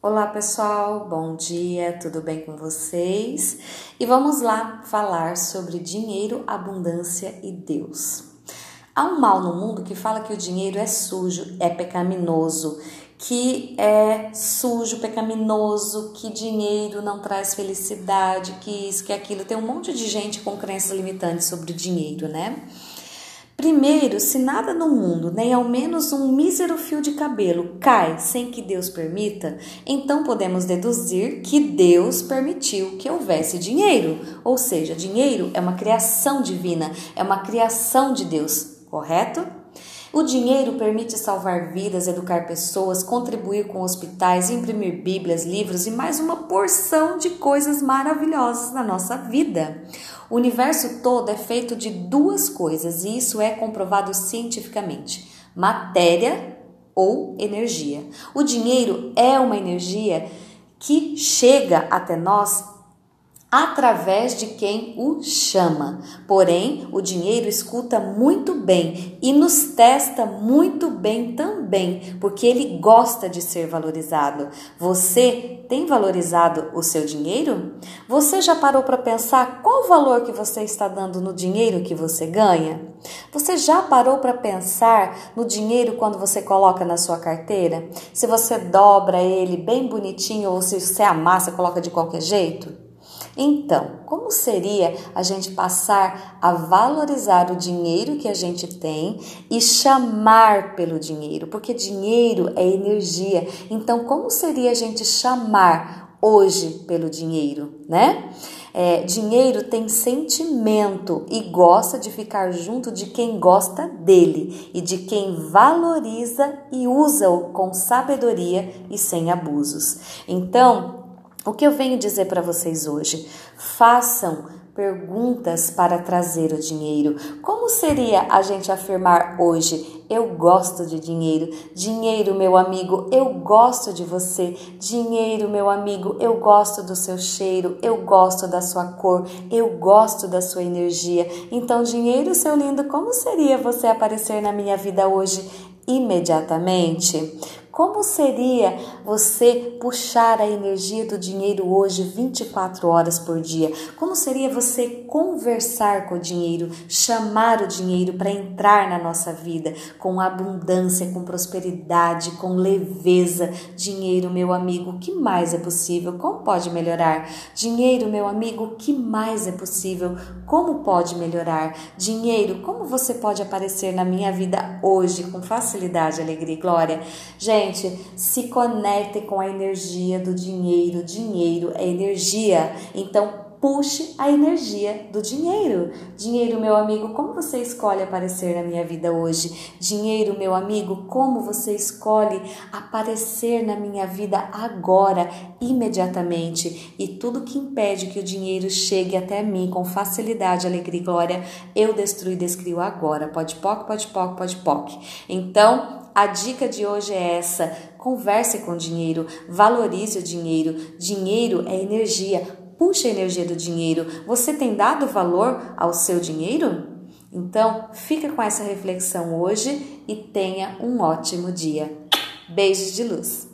Olá pessoal, bom dia, tudo bem com vocês? E vamos lá falar sobre dinheiro, abundância e Deus. Há um mal no mundo que fala que o dinheiro é sujo, é pecaminoso, que é sujo, pecaminoso, que dinheiro não traz felicidade, que isso, que aquilo. Tem um monte de gente com crenças limitantes sobre o dinheiro, né? Primeiro, se nada no mundo, nem ao menos um mísero fio de cabelo, cai sem que Deus permita, então podemos deduzir que Deus permitiu que houvesse dinheiro. Ou seja, dinheiro é uma criação divina, é uma criação de Deus, correto? O dinheiro permite salvar vidas, educar pessoas, contribuir com hospitais, imprimir bíblias, livros e mais uma porção de coisas maravilhosas na nossa vida. O universo todo é feito de duas coisas e isso é comprovado cientificamente: matéria ou energia. O dinheiro é uma energia que chega até nós através de quem o chama. Porém, o dinheiro escuta muito bem e nos testa muito bem também, porque ele gosta de ser valorizado. Você tem valorizado o seu dinheiro? Você já parou para pensar qual o valor que você está dando no dinheiro que você ganha? Você já parou para pensar no dinheiro quando você coloca na sua carteira? Se você dobra ele bem bonitinho ou se você amassa, coloca de qualquer jeito? Então, como seria a gente passar a valorizar o dinheiro que a gente tem e chamar pelo dinheiro? Porque dinheiro é energia. Então, como seria a gente chamar hoje pelo dinheiro, né? É, dinheiro tem sentimento e gosta de ficar junto de quem gosta dele e de quem valoriza e usa-o com sabedoria e sem abusos. Então, o que eu venho dizer para vocês hoje? Façam perguntas para trazer o dinheiro. Como seria a gente afirmar hoje: eu gosto de dinheiro? Dinheiro, meu amigo, eu gosto de você. Dinheiro, meu amigo, eu gosto do seu cheiro, eu gosto da sua cor, eu gosto da sua energia. Então, dinheiro, seu lindo, como seria você aparecer na minha vida hoje imediatamente? Como seria você puxar a energia do dinheiro hoje 24 horas por dia? Como seria você conversar com o dinheiro, chamar o dinheiro para entrar na nossa vida com abundância, com prosperidade, com leveza? Dinheiro, meu amigo, o que mais é possível? Como pode melhorar? Dinheiro, meu amigo, o que mais é possível? Como pode melhorar? Dinheiro, como você pode aparecer na minha vida hoje com facilidade, alegria e glória? Gente, Gente, se conecte com a energia do dinheiro. Dinheiro é energia. Então, puxe a energia do dinheiro. Dinheiro, meu amigo, como você escolhe aparecer na minha vida hoje? Dinheiro, meu amigo, como você escolhe aparecer na minha vida agora, imediatamente? E tudo que impede que o dinheiro chegue até mim com facilidade, alegria e glória, eu destruo e descrio agora. Pode poc, pode poc, pode poc. Então, a dica de hoje é essa: converse com o dinheiro, valorize o dinheiro. Dinheiro é energia. Puxa a energia do dinheiro. Você tem dado valor ao seu dinheiro? Então, fica com essa reflexão hoje e tenha um ótimo dia. Beijos de luz.